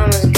honest.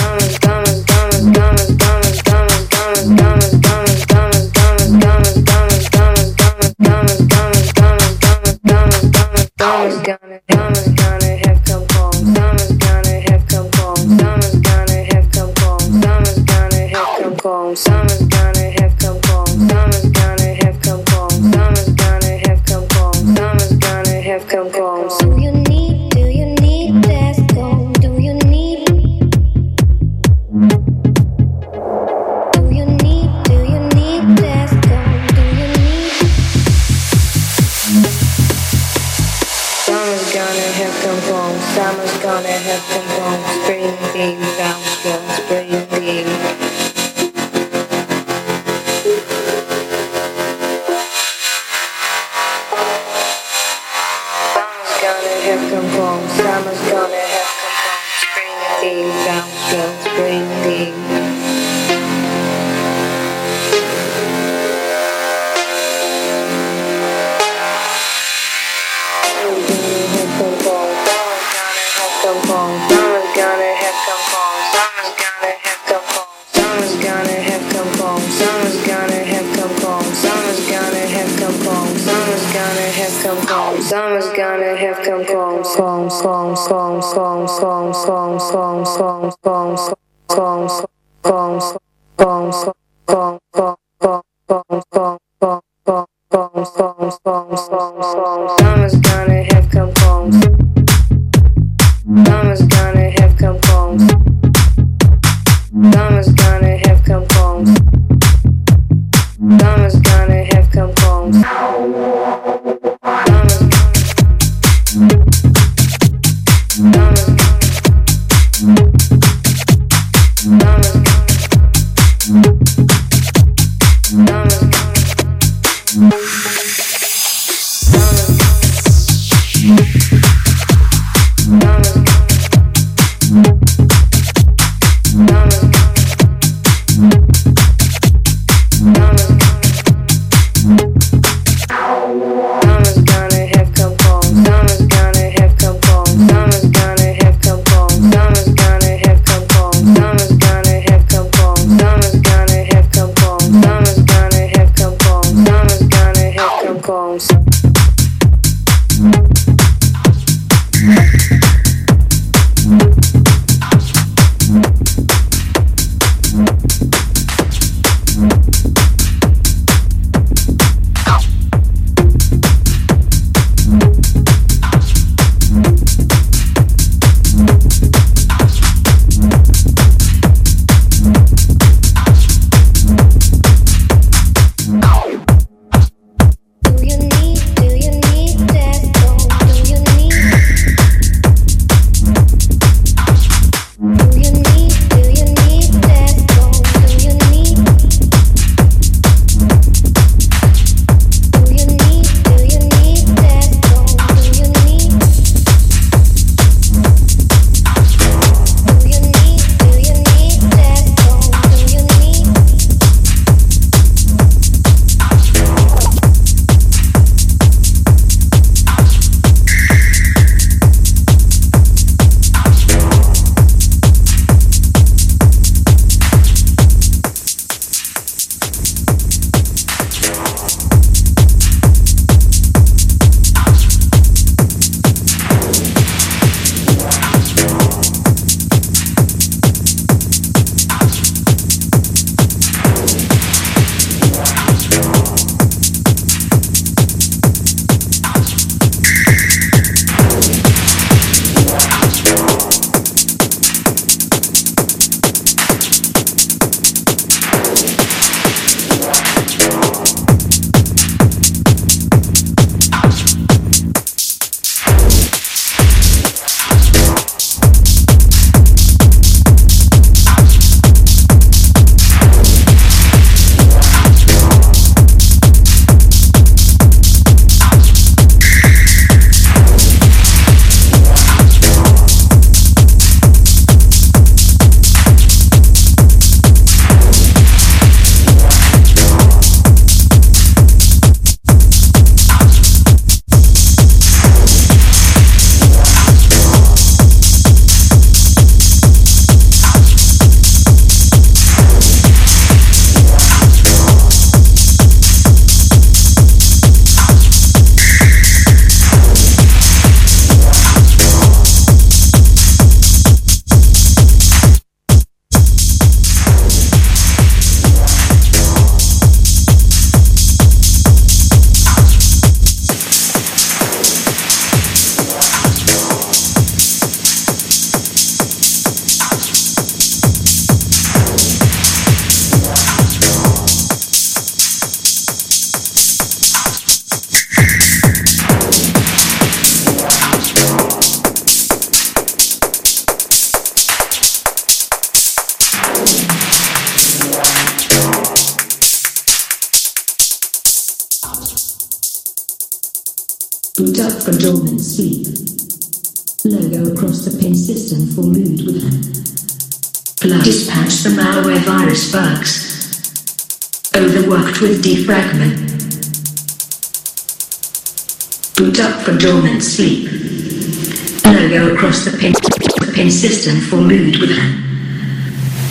system for mood with them.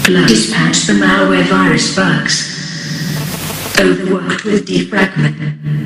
Blood dispatch the malware virus bugs. Overworked with defragment.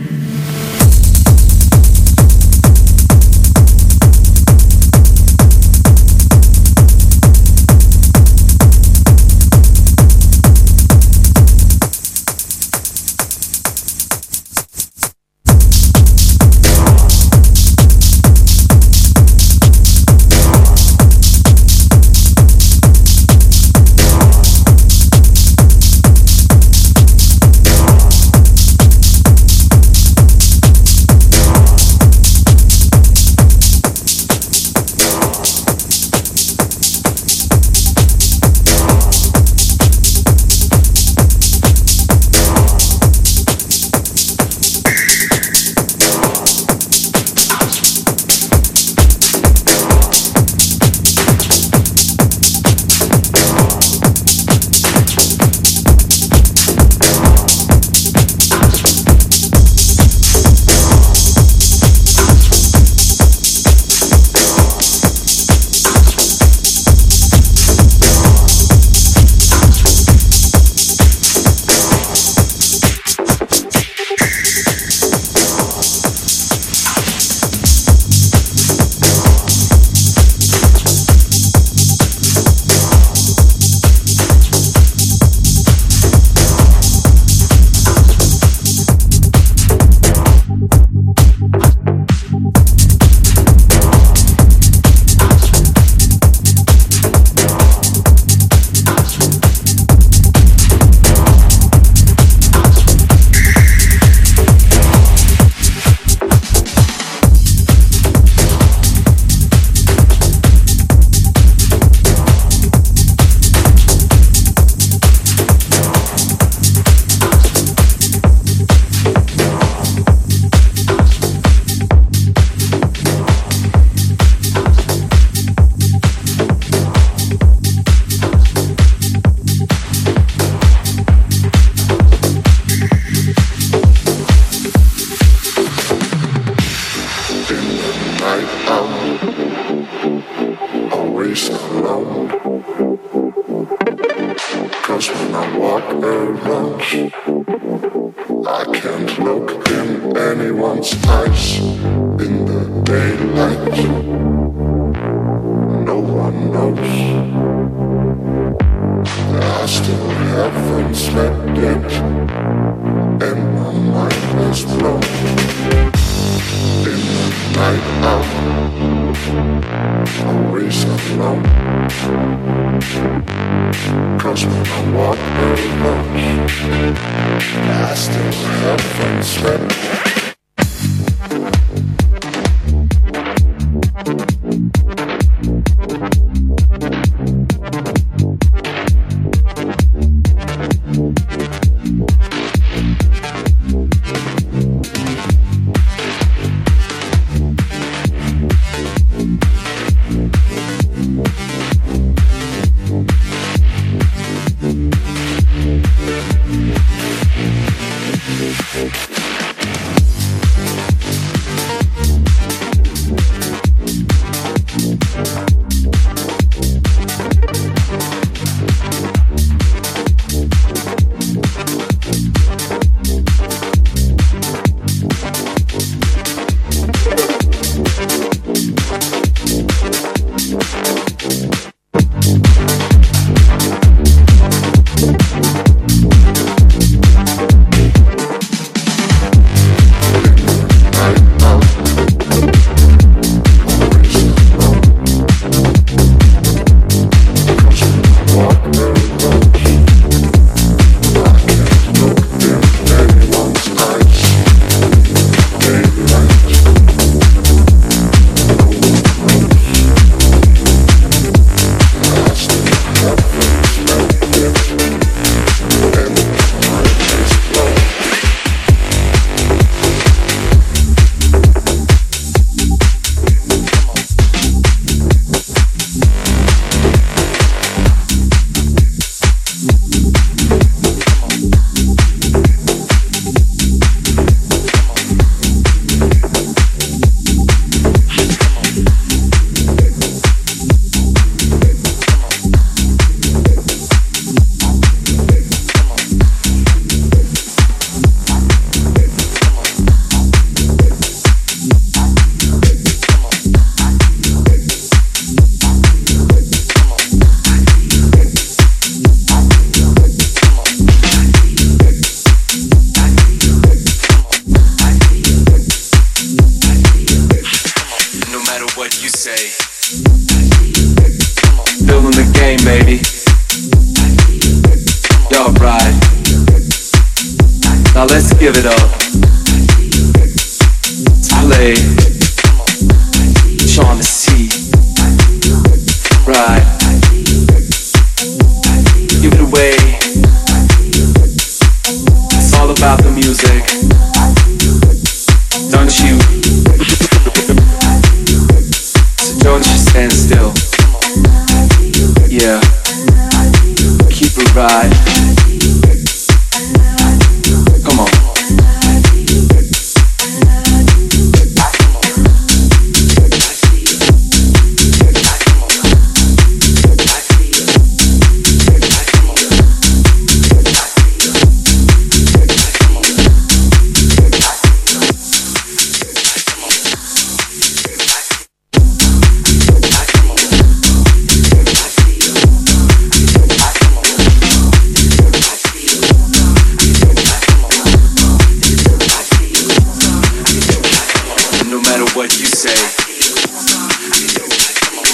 what you say.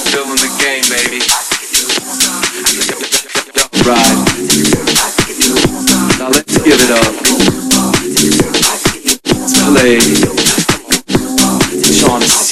Still in the game, baby. Ride. Now let's give it up. Play. Shaughnessy.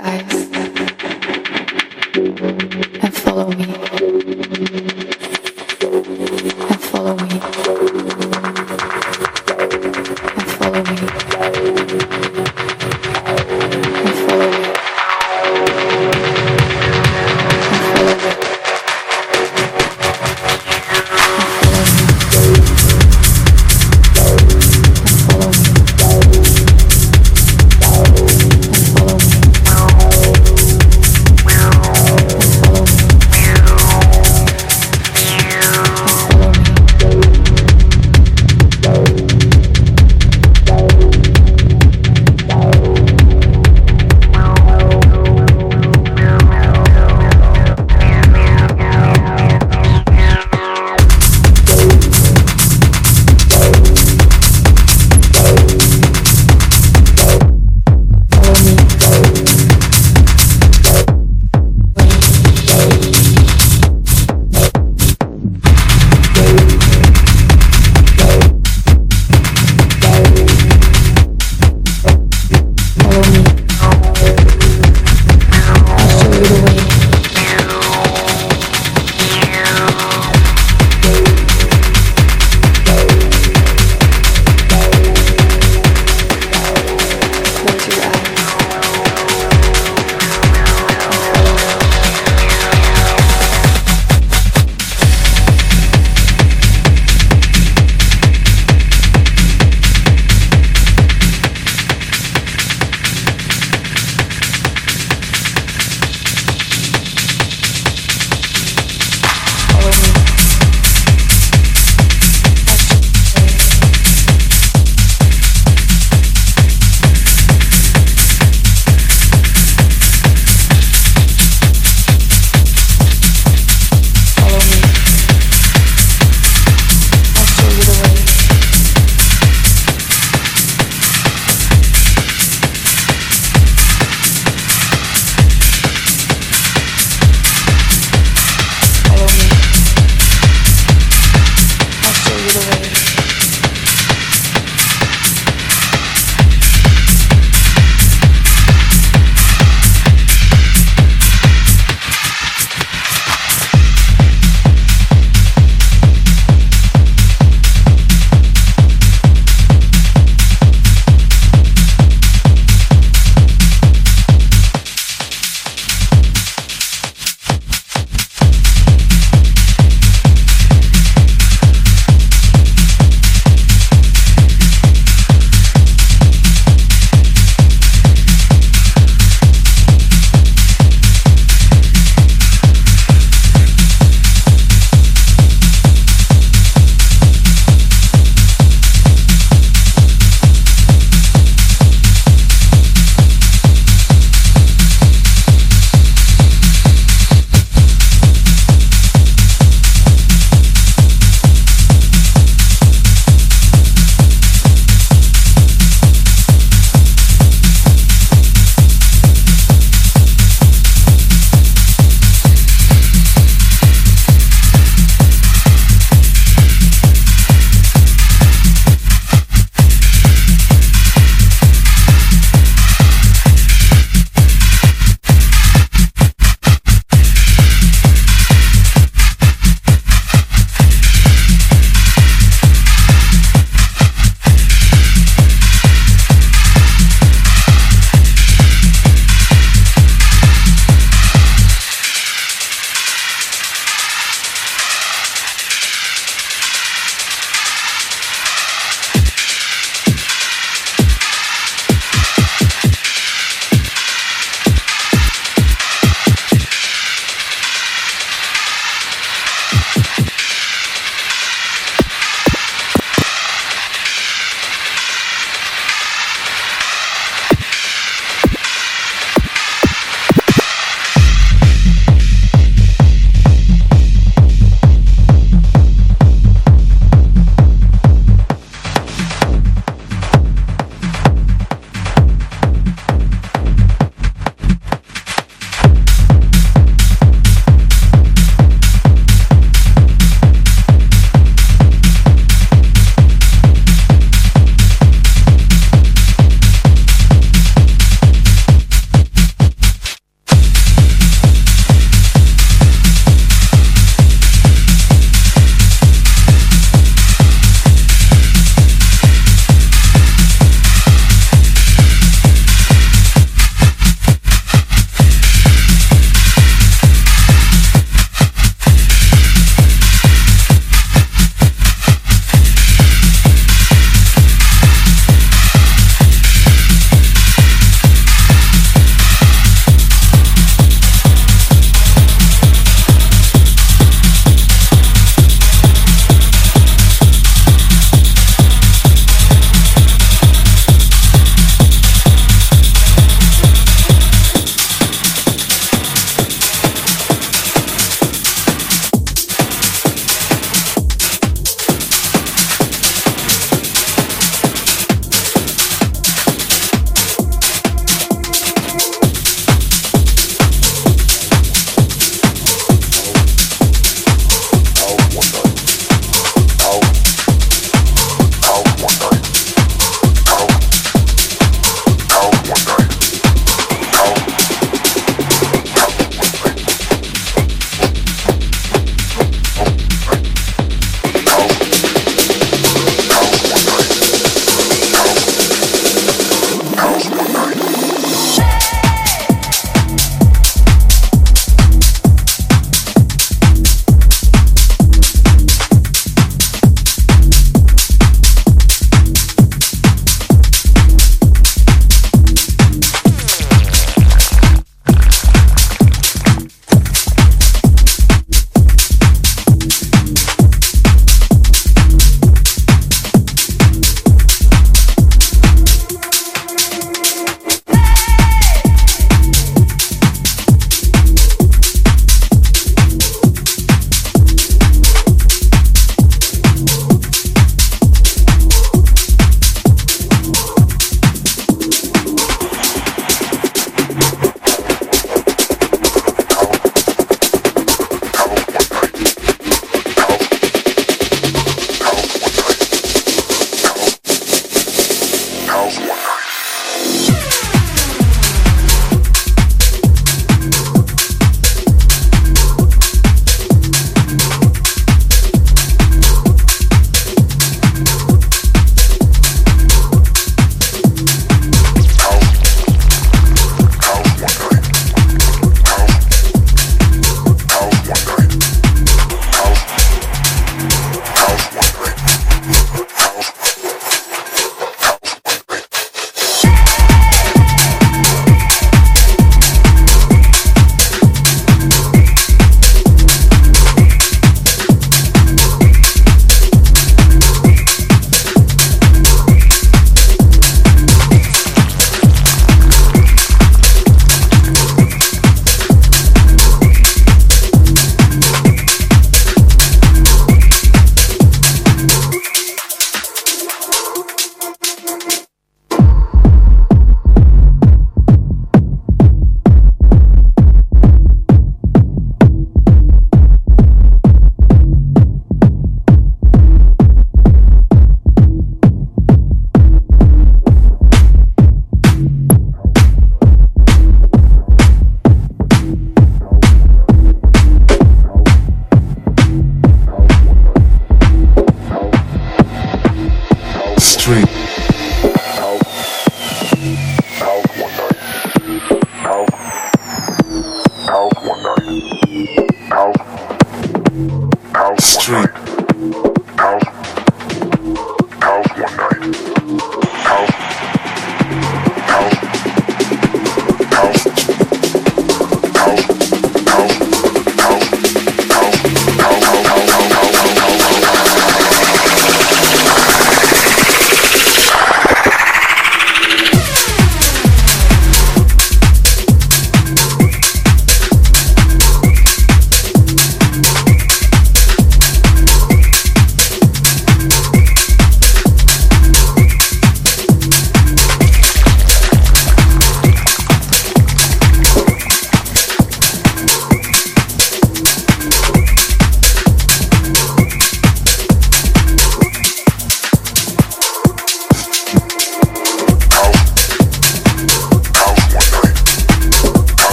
Close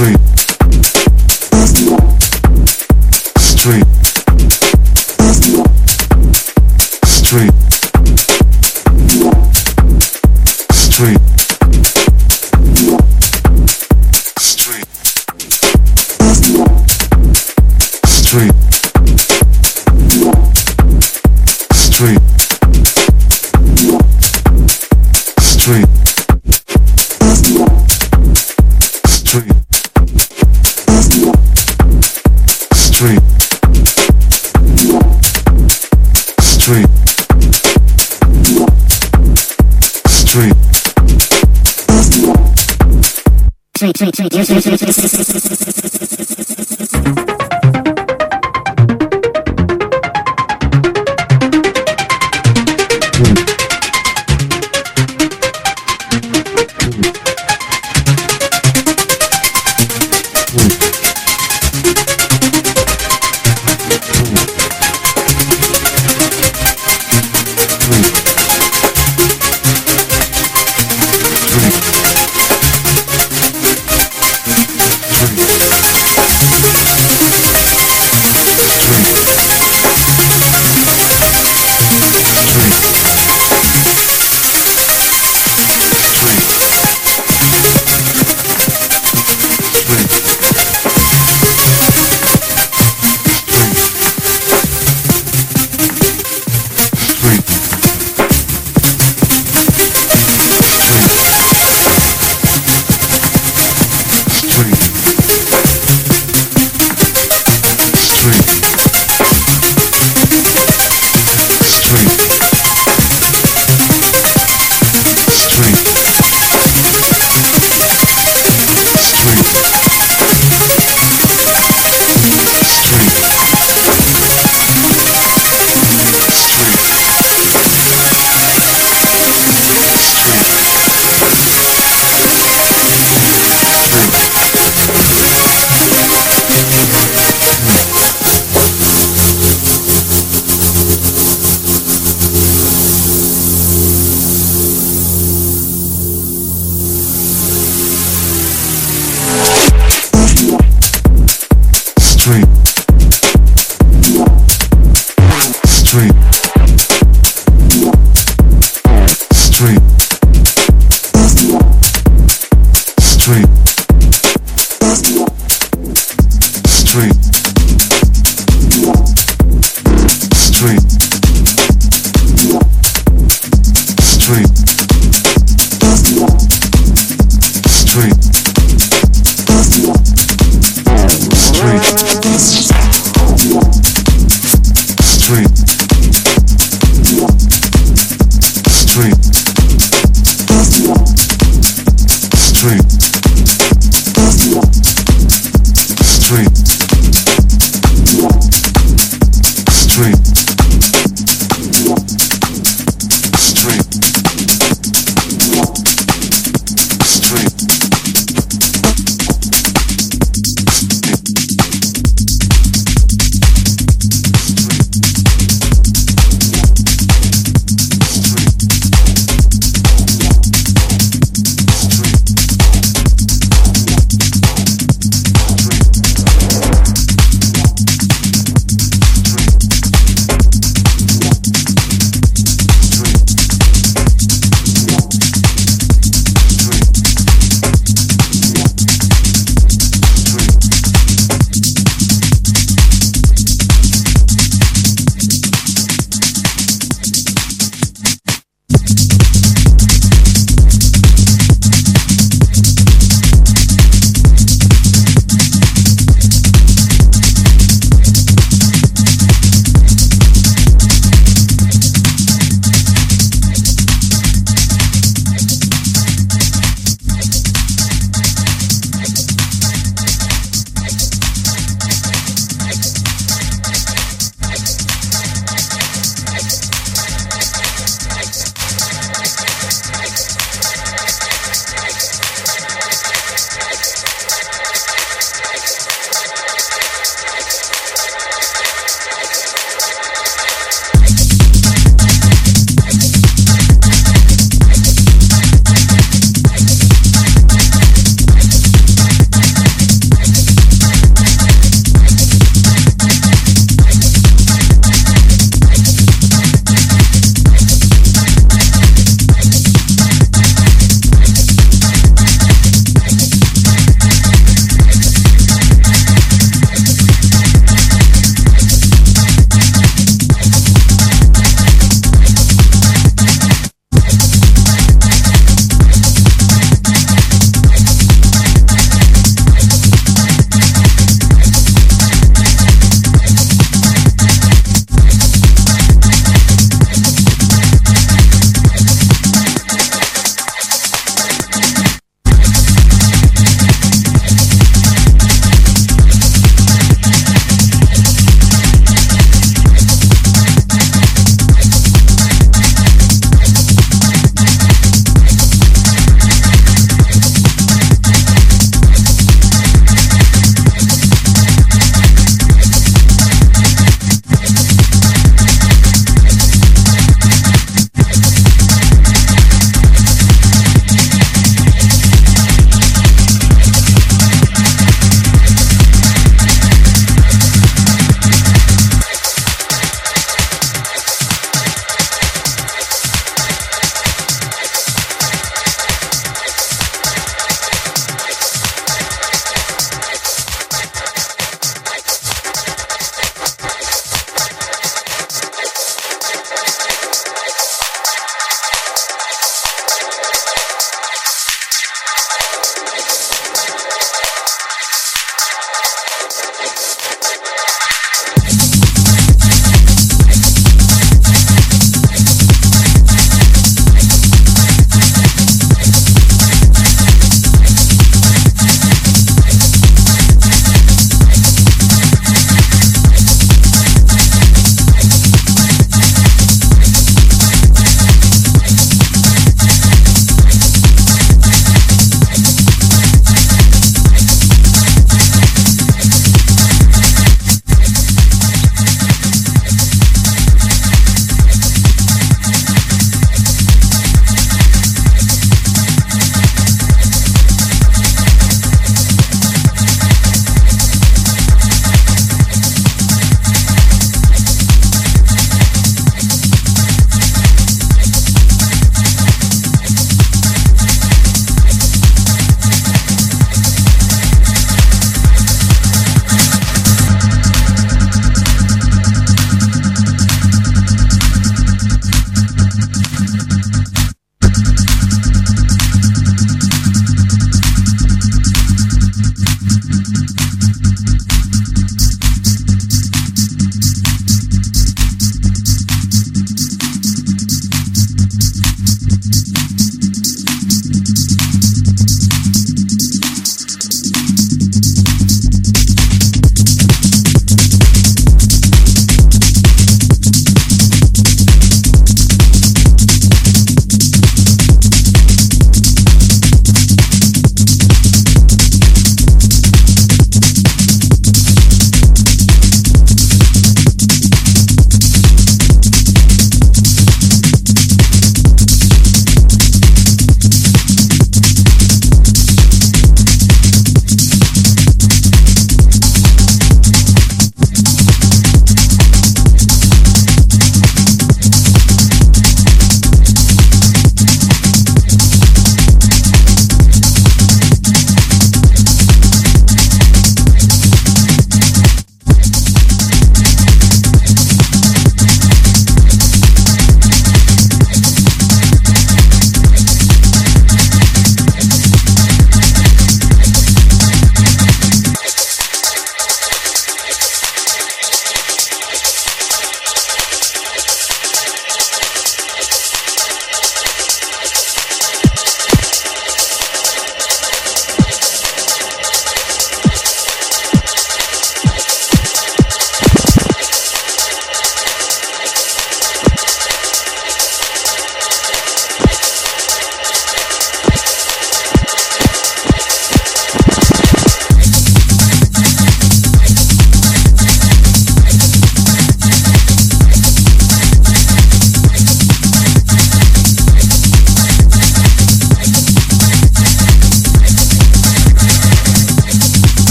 Street.